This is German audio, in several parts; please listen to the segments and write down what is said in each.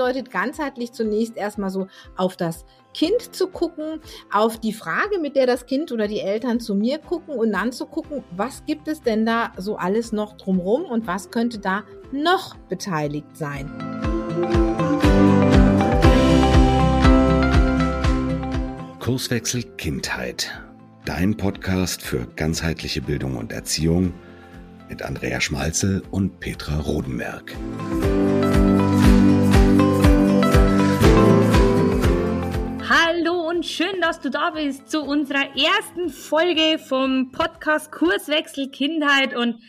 bedeutet ganzheitlich zunächst erstmal so auf das Kind zu gucken, auf die Frage, mit der das Kind oder die Eltern zu mir gucken und dann zu gucken, was gibt es denn da so alles noch drumrum und was könnte da noch beteiligt sein. Kurswechsel Kindheit. Dein Podcast für ganzheitliche Bildung und Erziehung mit Andrea Schmalzel und Petra Rodenberg. Und schön, dass du da bist zu unserer ersten Folge vom Podcast Kurswechsel Kindheit und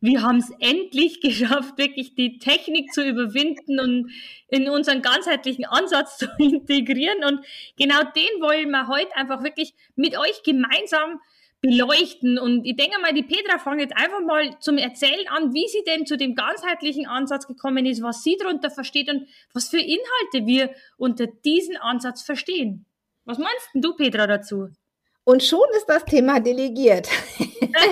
wir haben es endlich geschafft, wirklich die Technik zu überwinden und in unseren ganzheitlichen Ansatz zu integrieren. Und genau den wollen wir heute einfach wirklich mit euch gemeinsam beleuchten. Und ich denke mal, die Petra fängt jetzt einfach mal zum Erzählen an, wie sie denn zu dem ganzheitlichen Ansatz gekommen ist, was sie darunter versteht und was für Inhalte wir unter diesen Ansatz verstehen. Was meinst du, Petra, dazu? Und schon ist das Thema delegiert.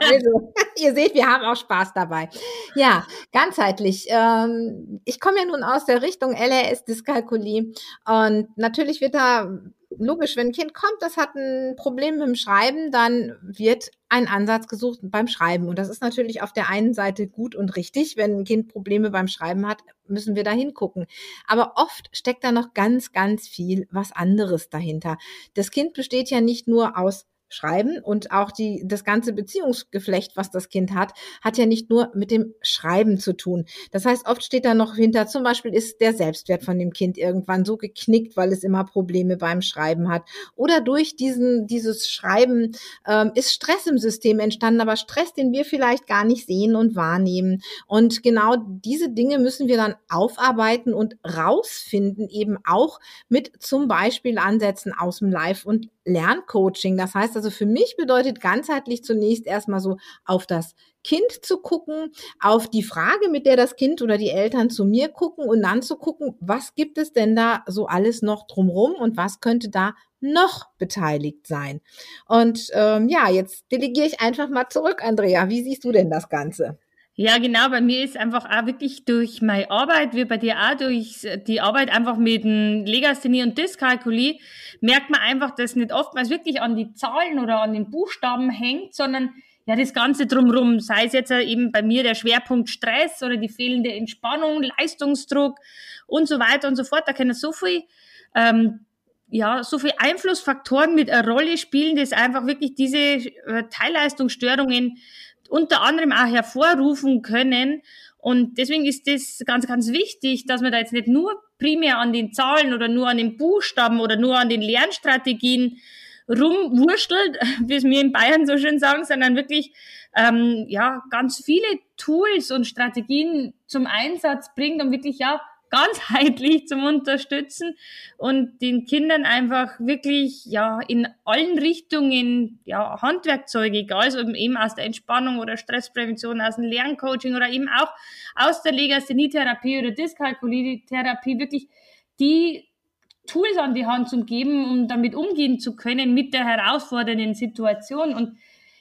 also, ihr seht, wir haben auch Spaß dabei. Ja, ganzheitlich. Ähm, ich komme ja nun aus der Richtung LRS-Dyskalkulie und natürlich wird da logisch, wenn ein Kind kommt, das hat ein Problem mit dem Schreiben, dann wird ein Ansatz gesucht beim Schreiben. Und das ist natürlich auf der einen Seite gut und richtig. Wenn ein Kind Probleme beim Schreiben hat, müssen wir da hingucken. Aber oft steckt da noch ganz, ganz viel was anderes dahinter. Das Kind besteht ja nicht nur aus Schreiben und auch die, das ganze Beziehungsgeflecht, was das Kind hat, hat ja nicht nur mit dem Schreiben zu tun. Das heißt, oft steht da noch hinter, zum Beispiel ist der Selbstwert von dem Kind irgendwann so geknickt, weil es immer Probleme beim Schreiben hat. Oder durch diesen, dieses Schreiben ähm, ist Stress im System entstanden, aber Stress, den wir vielleicht gar nicht sehen und wahrnehmen. Und genau diese Dinge müssen wir dann aufarbeiten und rausfinden, eben auch mit zum Beispiel Ansätzen aus dem Live- und Lerncoaching. Das heißt also für mich bedeutet ganzheitlich zunächst erstmal so auf das Kind zu gucken, auf die Frage, mit der das Kind oder die Eltern zu mir gucken und dann zu gucken, was gibt es denn da so alles noch drumrum und was könnte da noch beteiligt sein. Und ähm, ja, jetzt delegiere ich einfach mal zurück, Andrea. Wie siehst du denn das Ganze? Ja, genau. Bei mir ist einfach auch wirklich durch meine Arbeit, wie bei dir auch, durch die Arbeit einfach mit dem Legasthenie und Dyskalkulie, merkt man einfach, dass nicht oftmals wirklich an die Zahlen oder an den Buchstaben hängt, sondern ja, das Ganze drumherum, sei es jetzt eben bei mir der Schwerpunkt Stress oder die fehlende Entspannung, Leistungsdruck und so weiter und so fort. Da können so viel, ähm, ja, so viel Einflussfaktoren mit einer Rolle spielen, dass einfach wirklich diese äh, Teilleistungsstörungen unter anderem auch hervorrufen können. Und deswegen ist das ganz, ganz wichtig, dass man da jetzt nicht nur primär an den Zahlen oder nur an den Buchstaben oder nur an den Lernstrategien rumwurschtelt, wie es mir in Bayern so schön sagen, sondern wirklich ähm, ja ganz viele Tools und Strategien zum Einsatz bringt, um wirklich ja ganzheitlich zum Unterstützen und den Kindern einfach wirklich ja in allen Richtungen ja Handwerkzeuge, egal ob eben aus der Entspannung oder Stressprävention, aus dem Lerncoaching oder eben auch aus der Legasthenie-Therapie oder Dyskalkulie-Therapie wirklich die Tools an die Hand zu geben, um damit umgehen zu können mit der herausfordernden Situation. Und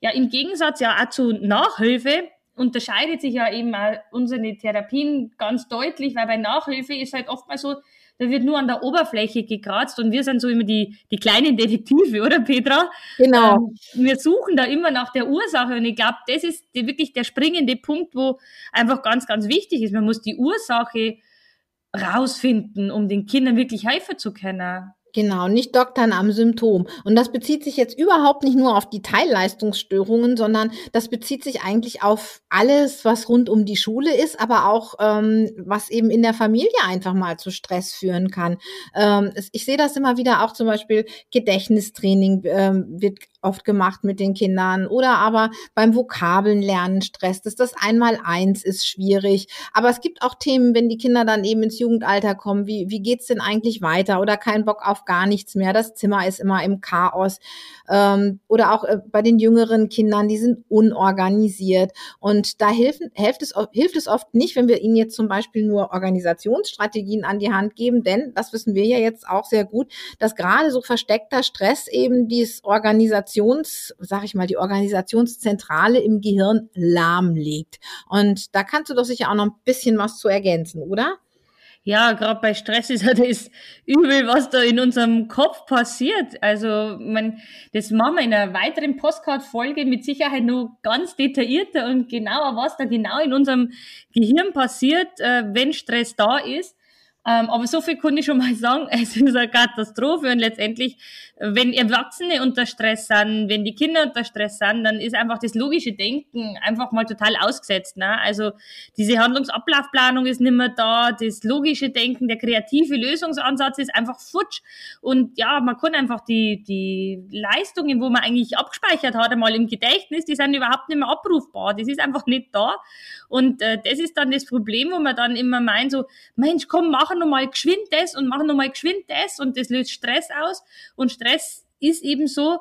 ja im Gegensatz ja auch zu Nachhilfe unterscheidet sich ja eben auch unsere Therapien ganz deutlich, weil bei Nachhilfe ist halt oftmals so, da wird nur an der Oberfläche gekratzt und wir sind so immer die, die kleinen Detektive, oder Petra? Genau. Ähm, wir suchen da immer nach der Ursache und ich glaube, das ist die, wirklich der springende Punkt, wo einfach ganz, ganz wichtig ist. Man muss die Ursache rausfinden, um den Kindern wirklich helfen zu können. Genau, nicht doktern am Symptom. Und das bezieht sich jetzt überhaupt nicht nur auf die Teilleistungsstörungen, sondern das bezieht sich eigentlich auf alles, was rund um die Schule ist, aber auch ähm, was eben in der Familie einfach mal zu Stress führen kann. Ähm, ich sehe das immer wieder auch zum Beispiel Gedächtnistraining ähm, wird oft gemacht mit den Kindern oder aber beim Vokabelnlernen Stress. Das das Einmal-Eins ist schwierig. Aber es gibt auch Themen, wenn die Kinder dann eben ins Jugendalter kommen, wie, wie geht's denn eigentlich weiter oder kein Bock auf gar nichts mehr. Das Zimmer ist immer im Chaos. Ähm, oder auch äh, bei den jüngeren Kindern, die sind unorganisiert. Und da hilft, hilft, es, hilft es oft nicht, wenn wir ihnen jetzt zum Beispiel nur Organisationsstrategien an die Hand geben, denn das wissen wir ja jetzt auch sehr gut, dass gerade so versteckter Stress eben dieses Organisations, sag ich mal, die Organisationszentrale im Gehirn lahmlegt. Und da kannst du doch sicher auch noch ein bisschen was zu ergänzen, oder? Ja, gerade bei Stress ist ja das übel, was da in unserem Kopf passiert. Also, man, das machen wir in einer weiteren Postcard-Folge mit Sicherheit noch ganz detaillierter und genauer, was da genau in unserem Gehirn passiert, äh, wenn Stress da ist. Ähm, aber so viel kann ich schon mal sagen, es ist eine Katastrophe und letztendlich, wenn Erwachsene unter Stress sind, wenn die Kinder unter Stress sind, dann ist einfach das logische Denken einfach mal total ausgesetzt. Ne? Also diese Handlungsablaufplanung ist nicht mehr da, das logische Denken, der kreative Lösungsansatz ist einfach futsch und ja, man kann einfach die, die Leistungen, wo man eigentlich abgespeichert hat, einmal im Gedächtnis, die sind überhaupt nicht mehr abrufbar, das ist einfach nicht da und äh, das ist dann das Problem, wo man dann immer meint so, Mensch, komm, mach machen nochmal geschwind das und machen nochmal geschwind das und das löst Stress aus. Und Stress ist eben so,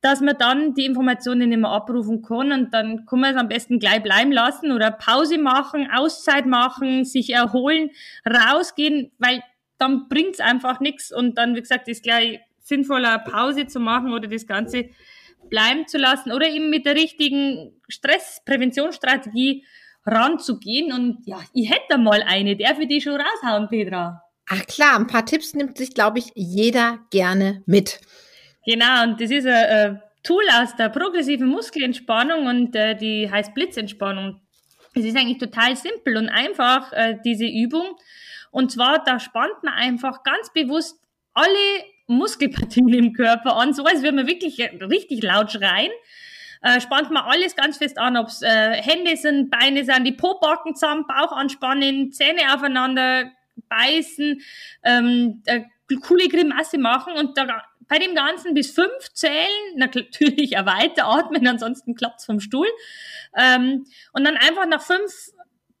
dass man dann die Informationen nicht mehr abrufen kann und dann kann man es am besten gleich bleiben lassen oder Pause machen, Auszeit machen, sich erholen, rausgehen, weil dann bringt es einfach nichts und dann, wie gesagt, ist gleich sinnvoller Pause zu machen oder das Ganze bleiben zu lassen oder eben mit der richtigen Stresspräventionsstrategie ranzugehen. Und ja, ich hätte mal eine. der für die schon raushauen, Petra? Ach klar, ein paar Tipps nimmt sich, glaube ich, jeder gerne mit. Genau, und das ist ein Tool aus der progressiven Muskelentspannung und äh, die heißt Blitzentspannung. Es ist eigentlich total simpel und einfach, äh, diese Übung. Und zwar, da spannt man einfach ganz bewusst alle Muskelpartien im Körper an, so als würde man wirklich richtig laut schreien äh, spannt man alles ganz fest an, ob es äh, Hände sind, Beine sind, die Pobacken zusammen, Bauch anspannen, Zähne aufeinander beißen, ähm, äh, coole Grimasse machen und da, bei dem Ganzen bis fünf zählen, natürlich auch weiter atmen, ansonsten klappt's vom Stuhl. Ähm, und dann einfach nach fünf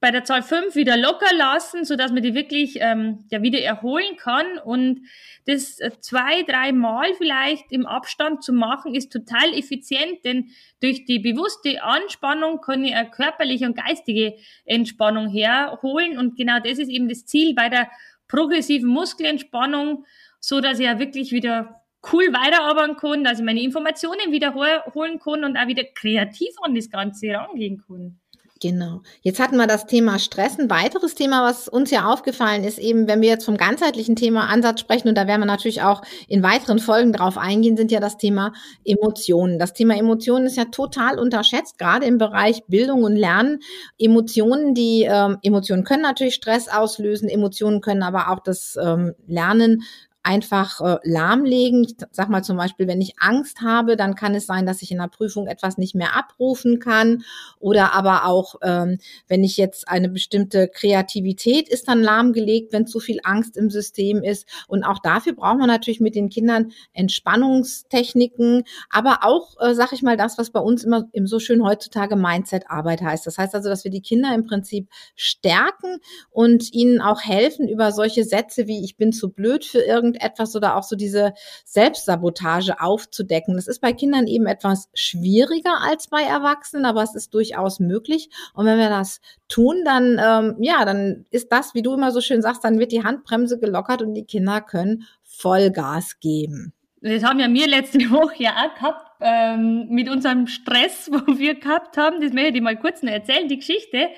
bei der Zahl 5 wieder locker lassen, so dass man die wirklich ähm, ja wieder erholen kann und das äh, zwei, drei Mal vielleicht im Abstand zu machen, ist total effizient, denn durch die bewusste Anspannung kann ich eine körperliche und geistige Entspannung herholen und genau das ist eben das Ziel bei der progressiven Muskelentspannung, so dass ich ja wirklich wieder cool weiterarbeiten kann, dass ich meine Informationen wiederholen kann und auch wieder kreativ an das Ganze rangehen kann. Genau. Jetzt hatten wir das Thema Stress. Ein weiteres Thema, was uns ja aufgefallen ist, eben, wenn wir jetzt vom ganzheitlichen Thema Ansatz sprechen, und da werden wir natürlich auch in weiteren Folgen drauf eingehen, sind ja das Thema Emotionen. Das Thema Emotionen ist ja total unterschätzt, gerade im Bereich Bildung und Lernen. Emotionen, die ähm, Emotionen können natürlich Stress auslösen, Emotionen können aber auch das ähm, Lernen einfach äh, lahmlegen. Ich sag mal zum Beispiel, wenn ich Angst habe, dann kann es sein, dass ich in der Prüfung etwas nicht mehr abrufen kann. Oder aber auch, ähm, wenn ich jetzt eine bestimmte Kreativität ist dann lahmgelegt, wenn zu viel Angst im System ist. Und auch dafür braucht man natürlich mit den Kindern Entspannungstechniken, aber auch, äh, sag ich mal, das, was bei uns immer im so schön heutzutage Mindset-Arbeit heißt. Das heißt also, dass wir die Kinder im Prinzip stärken und ihnen auch helfen über solche Sätze wie ich bin zu blöd für irgendwas irgendetwas oder auch so diese Selbstsabotage aufzudecken. Das ist bei Kindern eben etwas schwieriger als bei Erwachsenen, aber es ist durchaus möglich. Und wenn wir das tun, dann, ähm, ja, dann ist das, wie du immer so schön sagst, dann wird die Handbremse gelockert und die Kinder können Vollgas geben. Das haben ja wir letzte Woche ja auch gehabt, ähm, mit unserem Stress, wo wir gehabt haben. Das möchte ich mal kurz noch erzählen, die Geschichte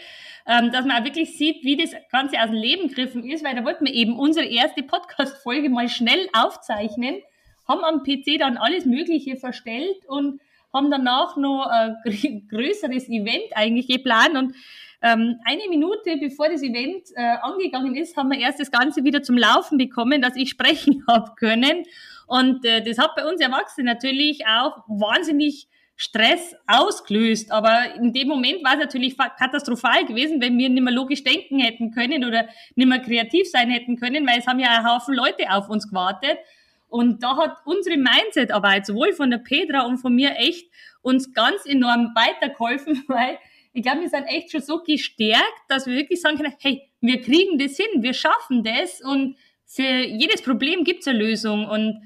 ähm, dass man auch wirklich sieht, wie das Ganze aus dem Leben gegriffen ist, weil da wollten wir eben unsere erste Podcast-Folge mal schnell aufzeichnen, haben am PC dann alles Mögliche verstellt und haben danach noch ein größeres Event eigentlich geplant und ähm, eine Minute bevor das Event äh, angegangen ist, haben wir erst das Ganze wieder zum Laufen bekommen, dass ich sprechen habe können. Und äh, das hat bei uns Erwachsenen natürlich auch wahnsinnig Stress ausgelöst. Aber in dem Moment war es natürlich katastrophal gewesen, wenn wir nicht mehr logisch denken hätten können oder nicht mehr kreativ sein hätten können, weil es haben ja ein Haufen Leute auf uns gewartet. Und da hat unsere Mindset-Arbeit, sowohl von der Petra und von mir, echt uns ganz enorm weitergeholfen, weil ich glaube, wir sind echt schon so gestärkt, dass wir wirklich sagen können, hey, wir kriegen das hin, wir schaffen das und für jedes Problem gibt es eine Lösung. Und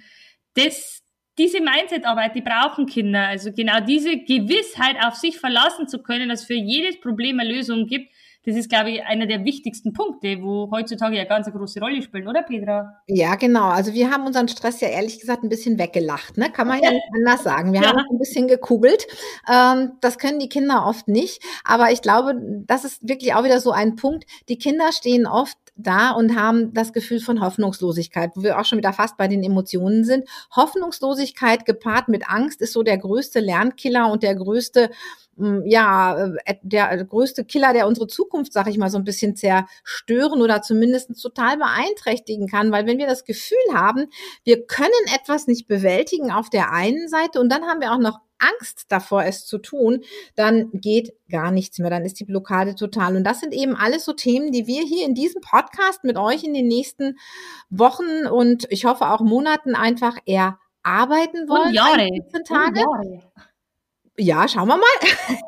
das, diese Mindset-Arbeit, die brauchen Kinder. Also genau diese Gewissheit, auf sich verlassen zu können, dass für jedes Problem eine Lösung gibt, das ist, glaube ich, einer der wichtigsten Punkte, wo heutzutage ja ganz eine große Rolle spielen, oder Petra? Ja, genau. Also wir haben unseren Stress ja ehrlich gesagt ein bisschen weggelacht, ne? Kann man ja nicht anders sagen. Wir ja. haben ein bisschen gekugelt. Ähm, das können die Kinder oft nicht. Aber ich glaube, das ist wirklich auch wieder so ein Punkt. Die Kinder stehen oft da und haben das Gefühl von Hoffnungslosigkeit, wo wir auch schon wieder fast bei den Emotionen sind. Hoffnungslosigkeit gepaart mit Angst ist so der größte Lernkiller und der größte ja, äh, der größte Killer, der unsere Zukunft, sag ich mal, so ein bisschen zerstören oder zumindest total beeinträchtigen kann. Weil wenn wir das Gefühl haben, wir können etwas nicht bewältigen auf der einen Seite und dann haben wir auch noch Angst davor, es zu tun, dann geht gar nichts mehr. Dann ist die Blockade total. Und das sind eben alles so Themen, die wir hier in diesem Podcast mit euch in den nächsten Wochen und ich hoffe auch Monaten einfach erarbeiten wollen. Und Jahre. Und Jahre. Ja, schauen wir mal.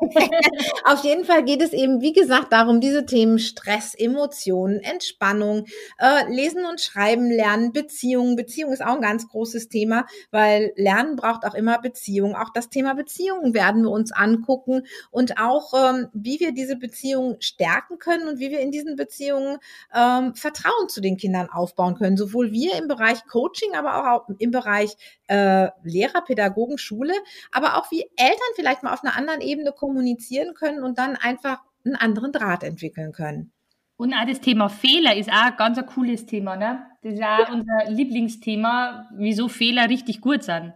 Auf jeden Fall geht es eben, wie gesagt, darum, diese Themen Stress, Emotionen, Entspannung, äh, Lesen und Schreiben lernen, Beziehungen. Beziehung ist auch ein ganz großes Thema, weil Lernen braucht auch immer Beziehung. Auch das Thema Beziehungen werden wir uns angucken und auch, ähm, wie wir diese Beziehungen stärken können und wie wir in diesen Beziehungen ähm, Vertrauen zu den Kindern aufbauen können. Sowohl wir im Bereich Coaching, aber auch im Bereich äh, Lehrer, Pädagogen, Schule, aber auch wie Eltern vielleicht mal auf einer anderen Ebene kommunizieren können und dann einfach einen anderen Draht entwickeln können. Und auch das Thema Fehler ist auch ein ganz ein cooles Thema, ne? Das ist auch unser Lieblingsthema, wieso Fehler richtig gut sind.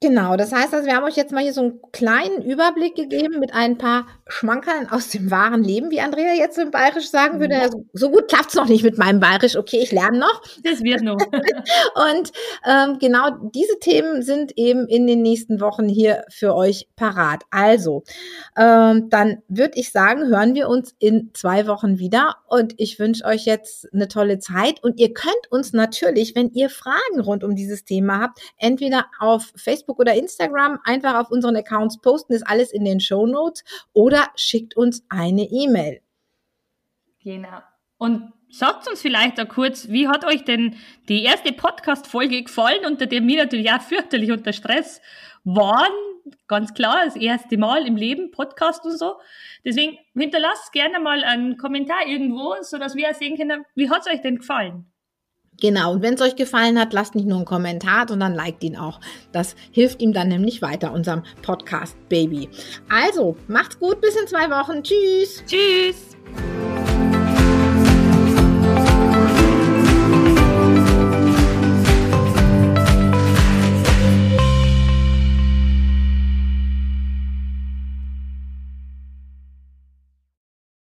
Genau, das heißt also, wir haben euch jetzt mal hier so einen kleinen Überblick gegeben mit ein paar Schmankerln aus dem wahren Leben, wie Andrea jetzt im Bayerisch sagen würde. Ja. So gut klappt es noch nicht mit meinem Bayerisch. Okay, ich lerne noch. Das wird noch. Und ähm, genau diese Themen sind eben in den nächsten Wochen hier für euch parat. Also, ähm, dann würde ich sagen, hören wir uns in zwei Wochen wieder. Und ich wünsche euch jetzt eine tolle Zeit. Und ihr könnt uns natürlich, wenn ihr Fragen rund um dieses Thema habt, entweder auf Facebook Facebook oder Instagram einfach auf unseren Accounts posten, ist alles in den Show Notes oder schickt uns eine E-Mail. Genau. Und sagt uns vielleicht auch kurz, wie hat euch denn die erste Podcast-Folge gefallen, unter der wir natürlich auch fürchterlich unter Stress waren? Ganz klar, das erste Mal im Leben, Podcast und so. Deswegen hinterlasst gerne mal einen Kommentar irgendwo, sodass wir sehen können, wie hat es euch denn gefallen? Genau, und wenn es euch gefallen hat, lasst nicht nur einen Kommentar, sondern liked ihn auch. Das hilft ihm dann nämlich weiter, unserem Podcast Baby. Also, macht's gut, bis in zwei Wochen. Tschüss. Tschüss.